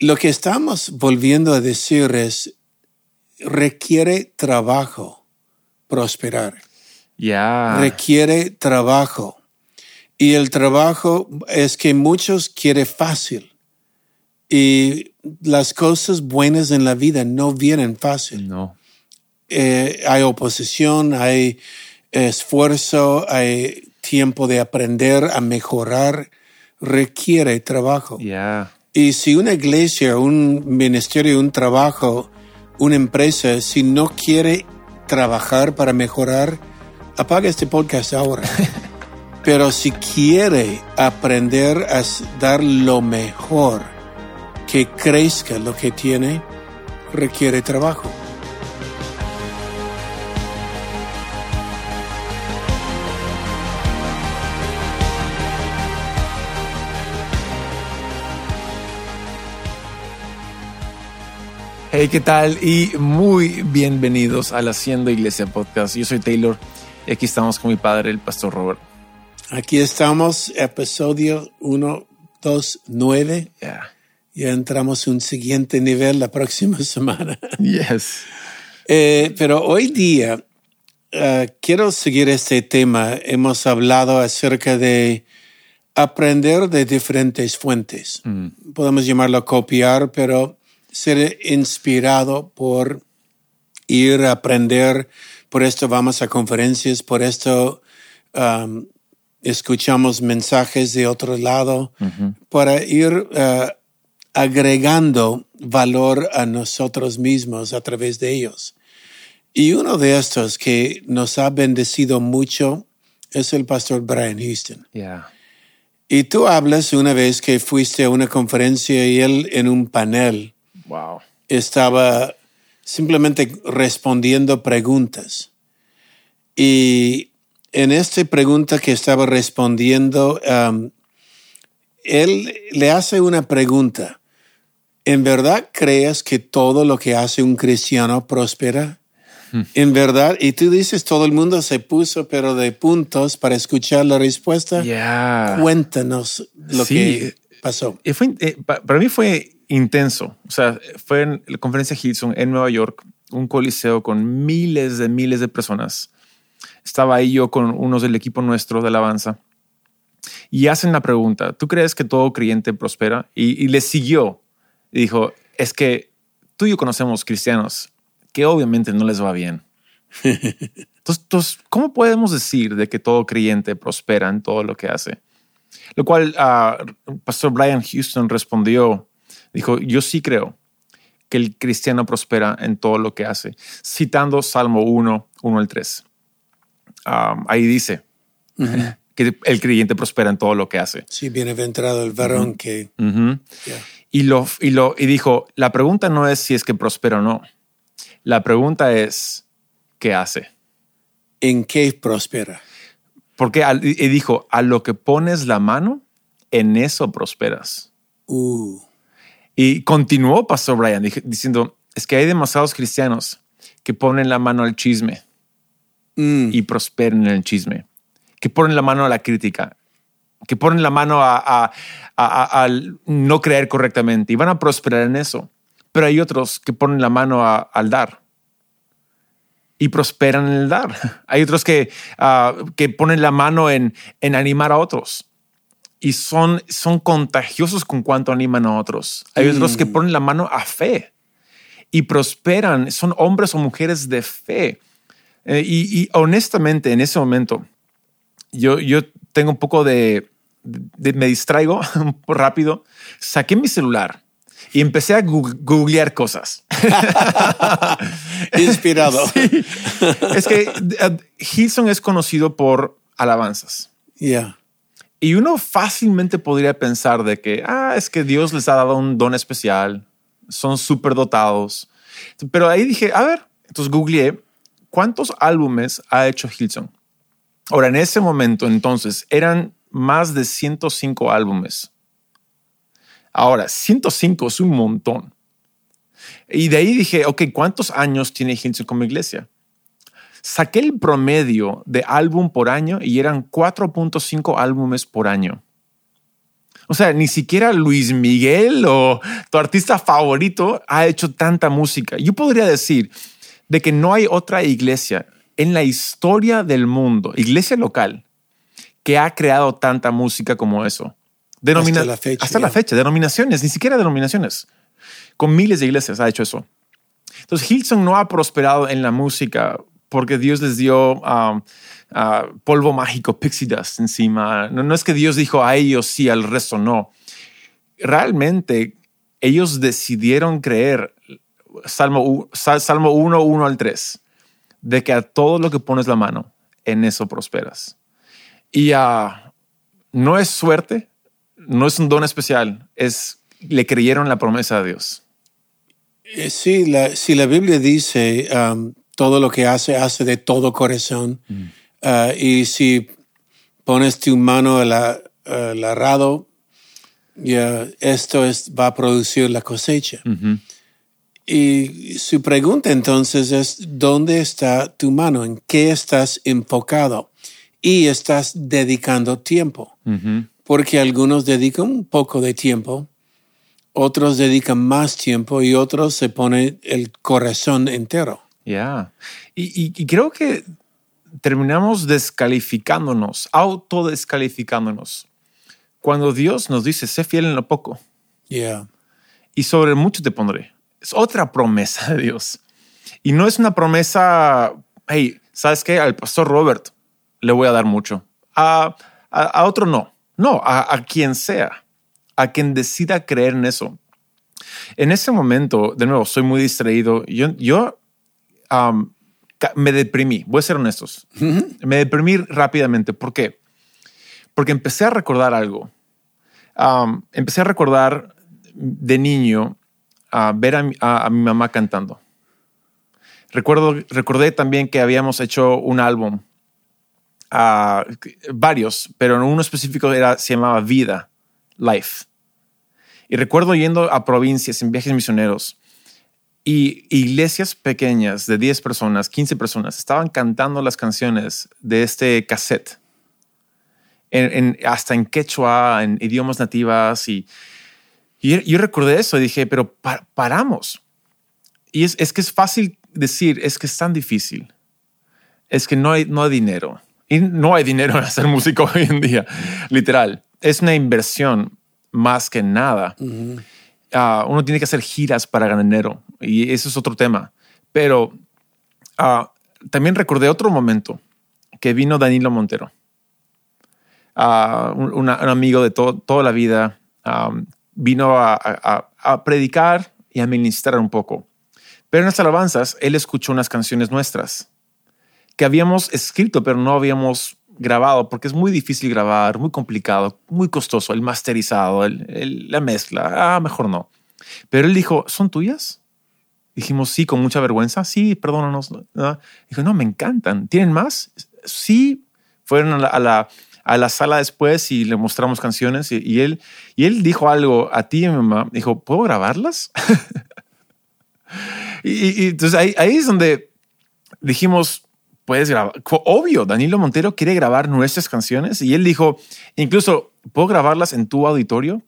lo que estamos volviendo a decir es, requiere trabajo prosperar. Ya. Requiere trabajo. Y el trabajo es que muchos quieren fácil. Y las cosas buenas en la vida no vienen fácil. No. Eh, hay oposición, hay esfuerzo, hay tiempo de aprender a mejorar. Requiere trabajo. Ya. Y si una iglesia, un ministerio, un trabajo, una empresa, si no quiere trabajar para mejorar, apaga este podcast ahora. Pero si quiere aprender a dar lo mejor, que crezca lo que tiene, requiere trabajo. Hey, ¿qué tal? Y muy bienvenidos al Haciendo Iglesia Podcast. Yo soy Taylor y aquí estamos con mi padre, el pastor Robert. Aquí estamos, episodio 129. Yeah. Ya entramos un siguiente nivel la próxima semana. Yes. Eh, pero hoy día eh, quiero seguir este tema. Hemos hablado acerca de aprender de diferentes fuentes. Podemos llamarlo copiar, pero ser inspirado por ir a aprender. Por esto vamos a conferencias, por esto um, escuchamos mensajes de otro lado, para ir eh, agregando valor a nosotros mismos a través de ellos. Y uno de estos que nos ha bendecido mucho es el pastor Brian Houston. Yeah. Y tú hablas una vez que fuiste a una conferencia y él en un panel Wow. estaba simplemente respondiendo preguntas. Y en esta pregunta que estaba respondiendo, um, él le hace una pregunta. ¿En verdad crees que todo lo que hace un cristiano prospera? En verdad, y tú dices, todo el mundo se puso, pero de puntos para escuchar la respuesta. Yeah. Cuéntanos lo Sí. que pasó. Y fue, eh, pa- para mí fue intenso. O sea, fue en la conferencia Hilson en Nueva York, un coliseo con miles de miles de personas. Estaba ahí yo con unos del equipo nuestro de alabanza y hacen la pregunta, ¿tú crees que todo creyente prospera? Y, y le siguió y dijo, es que tú y yo conocemos cristianos que obviamente no les va bien. Entonces, ¿cómo podemos decir de que todo creyente prospera en todo lo que hace? Lo cual ah, Pastor Brian Houston respondió, dijo, yo sí creo que el cristiano prospera en todo lo que hace, citando Salmo 1, 1 al 3. Ah, ahí dice que el creyente prospera en todo lo que hace. Sí, bienaventurado el varón que... Y, lo, y, lo, y dijo, la pregunta no es si es que prospera o no. La pregunta es, ¿qué hace? ¿En qué prospera? Porque y dijo, a lo que pones la mano, en eso prosperas. Uh, Y continuó Pastor Brian diciendo, es que hay demasiados cristianos que ponen la mano al chisme mm, y prosperan en el chisme, que ponen la mano a la crítica, que ponen la mano a, a- a- a- al no creer correctamente y van a prosperar en eso. Pero hay otros que ponen la mano al dar y prosperan en el dar. Hay otros que, ah, que ponen la mano en, en animar a otros y son, son contagiosos con cuanto animan a otros. Hay otros que ponen la mano a fe y prosperan, son hombres o mujeres de fe. Eh, y, y honestamente, en ese momento, yo, yo tengo un poco de, de- me distraigo rápido, saqué mi celular y empecé a googlear cosas. inspirado. Sí. Es que uh, Hilson es conocido por alabanzas. Ya. Y uno fácilmente podría pensar de que, ah, es que Dios les ha dado un don especial, son súper dotados. Pero ahí dije, a ver, entonces googleé cuántos álbumes ha hecho Hilson. Ahora, en ese momento, entonces, eran más de 105 álbumes. Ahora, 105 es un montón. Y de ahí dije, ok, ¿cuántos años tiene Hilson como iglesia? Saqué el promedio de álbum por año y eran 4.5 álbumes por año. O sea, ni siquiera Luis Miguel o tu artista favorito ha hecho tanta música. Yo podría decir de que no hay otra iglesia en la historia del mundo, iglesia local, que ha creado tanta música como eso. hasta la fecha. Hasta la fecha, denominaciones, ni siquiera denominaciones. Con miles de iglesias ha hecho eso. Entonces, Hillsong no ha prosperado en la música porque Dios les dio um, uh, polvo mágico, pixie dust encima. No, no es que Dios dijo a ellos sí, al resto no. Realmente ellos decidieron creer, Salmo, Salmo 1, 1 al 3, de que a todo lo que pones la mano, en eso prosperas. Y uh, no es suerte, no es un don especial, es le creyeron la promesa de Dios. Eh, sí, la, si la Biblia dice um, todo lo que hace, hace de todo corazón. Mm. Uh, y si pones tu mano al, arado, ya esto es, va a producir la cosecha. Y su pregunta entonces es, ¿dónde está tu mano? ¿En qué estás enfocado? Y estás dedicando tiempo. Porque algunos dedican un poco de tiempo, otros dedican más tiempo y otros se ponen el corazón entero. Ya. Y, creo que terminamos descalificándonos, autodescalificándonos. Cuando Dios nos dice, sé fiel en lo poco. Yeah. Y sobre mucho te pondré. Es otra promesa de Dios. Y no es una promesa, hey, ¿sabes qué? Al pastor Robert le voy a dar mucho. A, a, otro no. No, a, a, quien sea. A quien decida creer en eso. En ese momento, de nuevo, soy muy distraído. Yo, yo me deprimí, voy a ser honestos. Me deprimí rápidamente. ¿Por qué? Porque empecé a recordar algo. empecé a recordar de niño a ver a mi, mamá cantando. Recuerdo, recordé también que habíamos hecho un álbum, varios, pero uno específico era, se llamaba Vida, Life. Y recuerdo yendo a provincias en viajes misioneros y iglesias pequeñas de 10 personas, 15 personas, estaban cantando las canciones de este cassette, en, hasta en quechua, en idiomas nativas. Y, yo recordé eso y dije, pero paramos. Y es, es, que es fácil decir, es que es tan difícil. Es que no hay, no hay dinero. Y no hay dinero en hacer música hoy en día, literal. Es una inversión más que nada. Ah, uno tiene que hacer giras para ganar dinero y eso es otro tema. Pero ah, también recordé otro momento que vino Danilo Montero, uh, un, amigo de toda la vida, vino a, predicar y a ministrar un poco. Pero en las alabanzas, él escuchó unas canciones nuestras que habíamos escrito, pero no habíamos grabado, porque es muy difícil grabar, muy complicado, muy costoso, el masterizado, la mezcla. Ah, mejor no. Pero él dijo, ¿son tuyas? Dijimos, sí, con mucha vergüenza. Sí, perdónanos. Dijo, no, me encantan. ¿Tienen más? Sí. Fueron a la, a la, sala después y le mostramos canciones y, él, y él dijo algo a ti y a mi mamá. Dijo, ¿puedo grabarlas? y, y, entonces ahí, ahí es donde dijimos, puedes grabar. Obvio, Danilo Montero quiere grabar nuestras canciones y él dijo, incluso, ¿puedo grabarlas en tu auditorio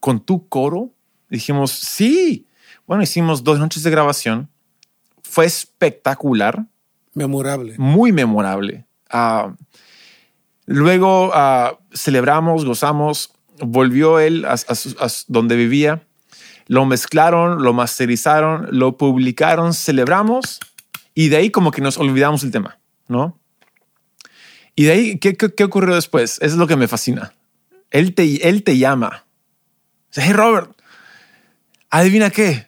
con tu coro? Dijimos, sí. Bueno, hicimos dos noches de grabación. Fue espectacular. Memorable. Muy memorable. Ah, luego ah, celebramos, gozamos. Volvió él a, a donde vivía. Lo mezclaron, lo masterizaron, lo publicaron, celebramos y de ahí como que nos olvidamos el tema. ¿no? Y de ahí, ¿qué, qué, ocurrió después? es lo que me fascina. Él te, él te llama. Hey, Robert, adivina qué.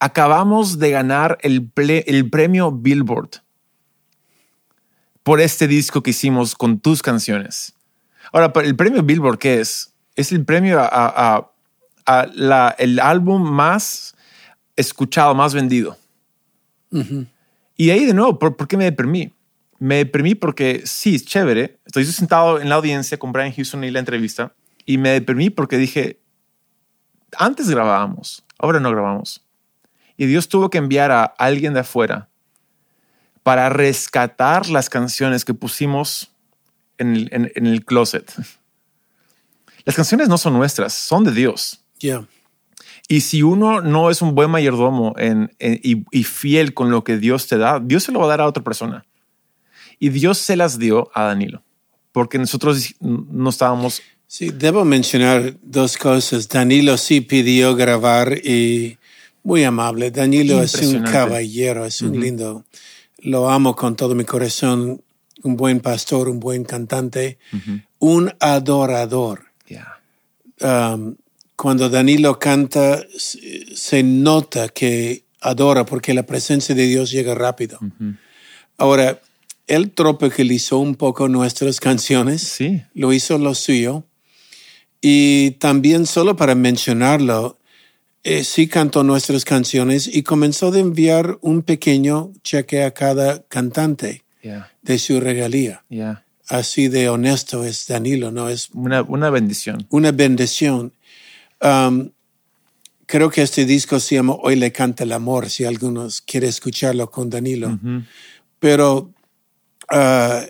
Acabamos de ganar el, el premio Billboard por este disco que hicimos con tus canciones. Ahora, el premio Billboard, ¿qué es? Es el premio a, a, la, el álbum más escuchado, más vendido. Y ahí de nuevo, ¿por, ¿por, qué me deprimí? me deprimí porque sí, es chévere. Estoy sentado en la audiencia con Brian Houston y la entrevista y me deprimí porque dije, antes grabábamos, ahora no grabamos. Y Dios tuvo que enviar a alguien de afuera para rescatar las canciones que pusimos en el, en, el closet. Las canciones no son nuestras, son de Dios. Yeah. Y si uno no es un buen mayordomo en, en- y, y fiel con lo que Dios te da, Dios se lo va a dar a otra persona. Y Dios se las dio a Danilo, porque nosotros no estábamos Sí, debo mencionar dos cosas. Danilo sí pidió grabar y muy amable. Danilo es un caballero, es un lindo. Lo amo con todo mi corazón. Un buen pastor, un buen cantante, un adorador. Yeah. Um, cuando Danilo canta, se nota que adora porque la presencia de Dios llega rápido. Ahora, él tropicalizó un poco nuestras canciones Sí. lo hizo lo suyo. Y también solo para mencionarlo, eh, sí cantó nuestras canciones y comenzó de enviar un pequeño cheque a cada cantante Yeah. de su regalía. Yeah. Así de honesto es Danilo, ¿no? Es Una, una bendición. una bendición. Um, creo que este disco se llama Hoy le canta el amor, si algunos quieren escucharlo con Danilo. Pero ah,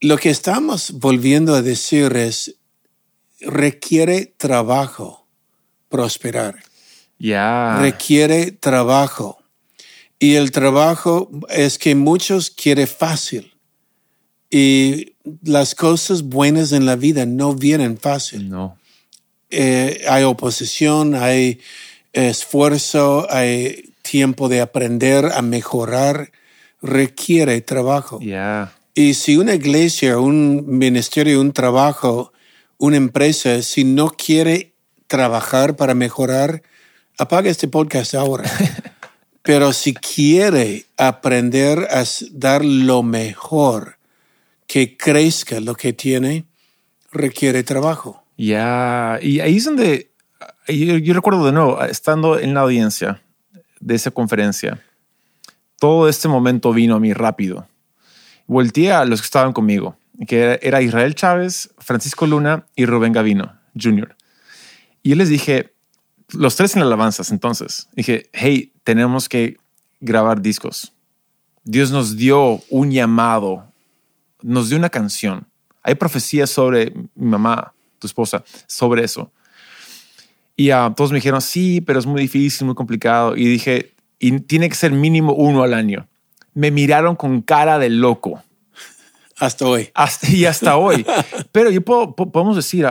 lo que estamos volviendo a decir es, requiere trabajo prosperar, Yeah. requiere trabajo. Y el trabajo es que muchos quieren fácil. Y las cosas buenas en la vida no vienen fácil no. Eh, hay oposición, hay esfuerzo, hay tiempo de aprender a mejorar, requiere trabajo. Yeah. Y si una iglesia, un ministerio, un trabajo, una empresa, si no quiere trabajar para mejorar, apaga este podcast ahora. Pero si quiere aprender a dar lo mejor, que crezca lo que tiene, requiere trabajo. Ya, y ahí es donde yo, recuerdo de nuevo, estando en la audiencia de esa conferencia, todo este momento vino a mí rápido. Volteé a los que estaban conmigo, que era Israel Chávez, Francisco Luna y Rubén Gavino Jr. Y yo les dije, los tres en alabanzas entonces, dije, hey, tenemos que grabar discos. Dios nos dio un llamado, nos dio una canción. Hay profecías sobre mi mamá, tu esposa, sobre eso. Y ah, todos me dijeron, sí, pero es muy difícil, muy complicado. Y dije, y tiene que ser mínimo uno al año. Me miraron con cara de loco. Hasta hoy. Hasta, y hasta hoy. Pero yo puedo, po- podemos decir,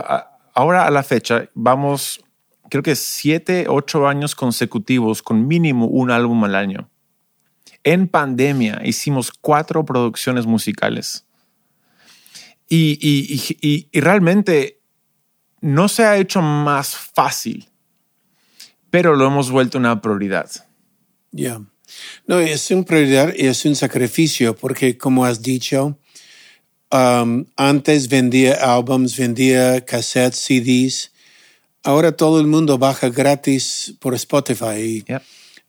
ahora a la fecha, vamos, creo que siete, ocho años consecutivos con mínimo un álbum al año. En pandemia hicimos cuatro producciones musicales. Y- y- y realmente no se ha hecho más fácil, pero lo hemos vuelto una prioridad. Ya. No, es una prioridad y es un sacrificio porque, como has dicho, um, antes vendía álbums, vendía cassettes, CDs. Ahora todo el mundo baja gratis por Spotify y Yep.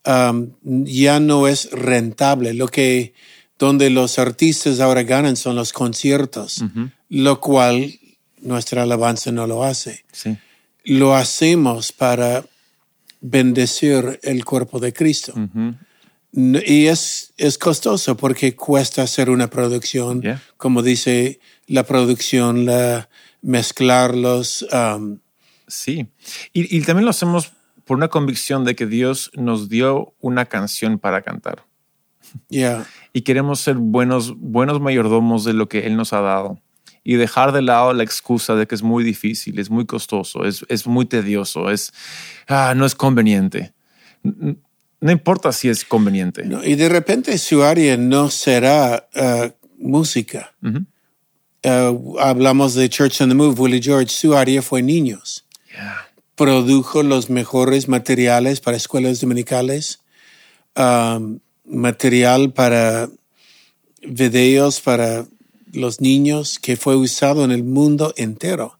um, ya no es rentable. Lo que donde los artistas ahora ganan son los conciertos, lo cual nuestra alabanza no lo hace. Sí. Lo hacemos para bendecir el cuerpo de Cristo. Y es, es costoso porque cuesta hacer una producción, Yeah. como dice la producción, la mezclarlos. um, Sí. Y, y también lo hacemos por una convicción de que Dios nos dio una canción para cantar. yeah. Y queremos ser buenos, buenos mayordomos de lo que Él nos ha dado. Y dejar de lado la excusa de que es muy difícil, es muy costoso, es, es muy tedioso, es, ah, no es conveniente. No importa si es conveniente. No, y de repente su área no será uh, música. Uh, hablamos de Church on the Move, Willie George, su área fue niños. Yeah. produjo los mejores materiales para escuelas dominicales, um, material para videos para los niños que fue usado en el mundo entero.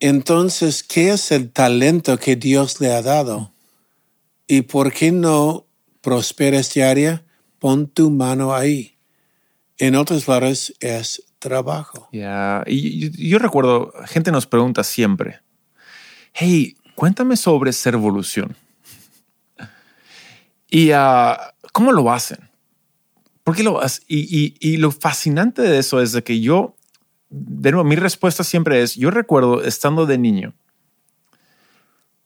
Entonces, ¿qué es el talento que Dios le ha dado? ¿Y por qué no prospera este área? Pon tu mano ahí. En otras palabras, es trabajo. Ya, y yo, yo recuerdo, gente nos pregunta siempre, hey, cuéntame sobre ser evolución. Y ah, cómo lo hacen. ¿Por qué lo hacen? Y, y- lo fascinante de eso es de que yo de nuevo, mi respuesta siempre es, yo recuerdo estando de niño,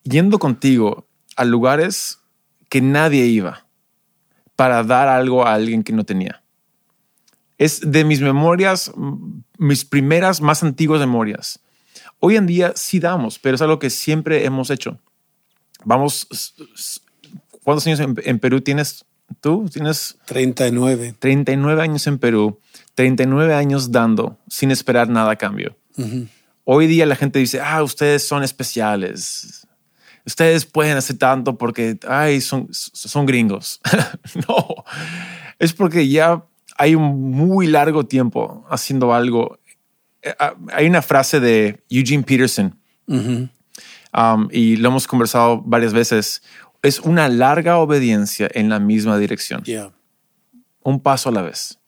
yendo contigo a lugares que nadie iba para dar algo a alguien que no tenía. Es de mis memorias, mis primeras más antiguas memorias. Hoy en día sí damos, pero es algo que siempre hemos hecho. Vamos, ¿cuántos años en, Perú tienes tú? Tienes 39. 39 años en Perú, 39 años dando sin esperar nada a cambio. Hoy día la gente dice, ah, ustedes son especiales. Ustedes pueden hacer tanto porque, ay, son, son gringos. no, es porque ya hay un muy largo tiempo haciendo algo. Eh, ah, hay una frase de Eugene Peterson um, y lo hemos conversado varias veces. Es una larga obediencia en la misma dirección. Un paso a la vez.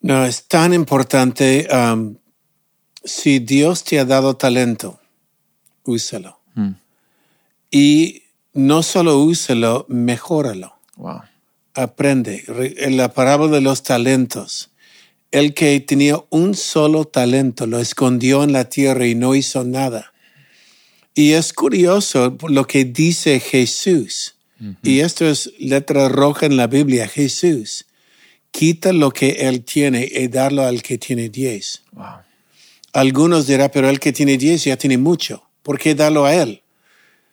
No, es tan importante. Um, si Dios te ha dado talento, úsalo. Hmm. Y no solo úsalo, mejóralo. Wow aprende. En la parábola de los talentos, el que tenía un solo talento lo escondió en la tierra y no hizo nada. Y es curioso lo que dice Jesús. Y esto es letra roja en la Biblia. Jesús quita lo que él tiene y darlo al que tiene diez. Algunos dirán, pero el que tiene diez ya tiene mucho. ¿Por qué darlo a él?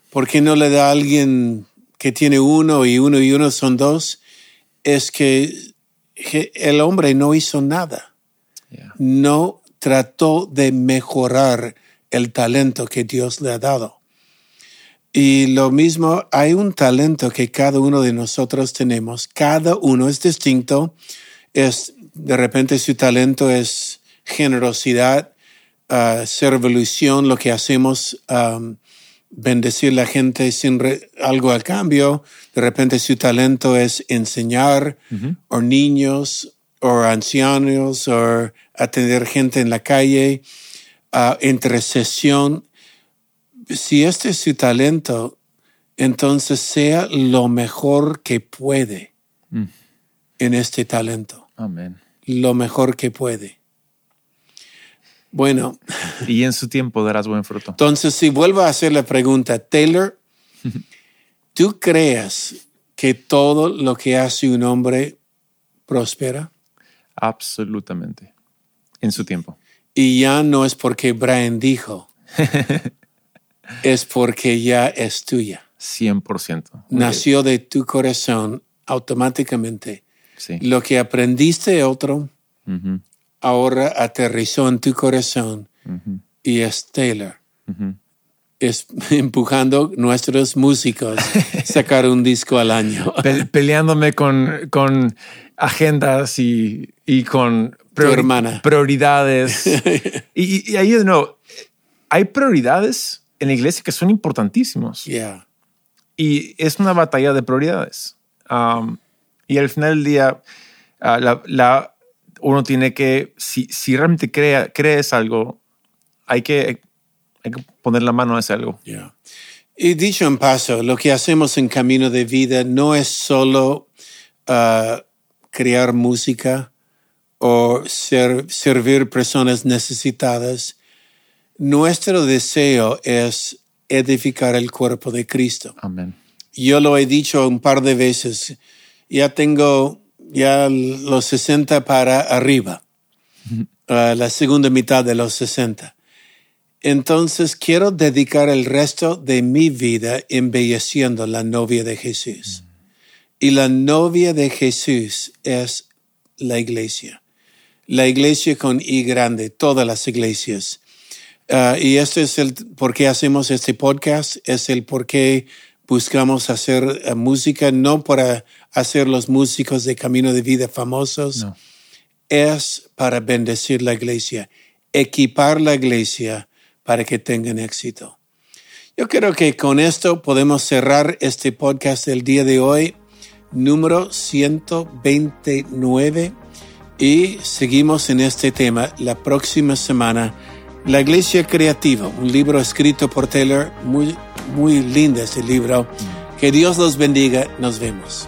¿Por qué no le da a alguien que tiene uno y uno y uno son dos? es que el hombre no hizo nada. No trató de mejorar el talento que Dios le ha dado. Y lo mismo, hay un talento que cada uno de nosotros tenemos. Cada uno es distinto. Es, de repente su talento es generosidad, uh, revolución, lo que hacemos um, bendecir a la gente sin algo al cambio. De repente su talento es enseñar o niños o ancianos o atender gente en la calle, uh, intercesión. Si este es su talento, entonces sea lo mejor que puede mm. en este talento. Amén. Lo mejor que puede. Bueno. Y en su tiempo darás buen fruto. Entonces, si vuelvo a hacer la pregunta, Taylor, ¿tú crees que todo lo que hace un hombre prospera? Absolutamente. En su tiempo. Y ya no es porque Brian dijo, es porque ya es tuya. 100%. Nació de tu corazón automáticamente. Sí. Lo que aprendiste de otro, ahora aterrizó en tu corazón y es Taylor. Es empujando nuestros músicos a sacar un disco al año. peleándome con, con agendas y, y con prioridades. y, ahí de nuevo, hay prioridades en la iglesia que son importantísimos. Y es una batalla de prioridades. Um, y al final del día, uh, la, la uno tiene que, si, si realmente crea, crees algo, hay que, hay que poner la mano a ese algo. Y dicho en paso, lo que hacemos en Camino de Vida no es solo uh, crear música o ser, servir personas necesitadas. Nuestro deseo es edificar el cuerpo de Cristo. Amén. Yo lo he dicho un par de veces. Ya tengo ya los 60 para arriba, la segunda mitad de los 60. Entonces quiero dedicar el resto de mi vida embelleciendo la novia de Jesús. Y la novia de Jesús es la iglesia. La iglesia con I grande, todas las iglesias. Ah, y esto es el por qué hacemos este podcast, es el por qué buscamos hacer eh, música, no para hacer los músicos de Camino de Vida famosos, es para bendecir la iglesia, equipar la iglesia para que tengan éxito. Yo creo que con esto podemos cerrar este podcast del día de hoy, número 129, y seguimos en este tema la próxima semana. La Iglesia Creativa, un libro escrito por Taylor, muy, muy lindo este libro. Que Dios los bendiga, nos vemos.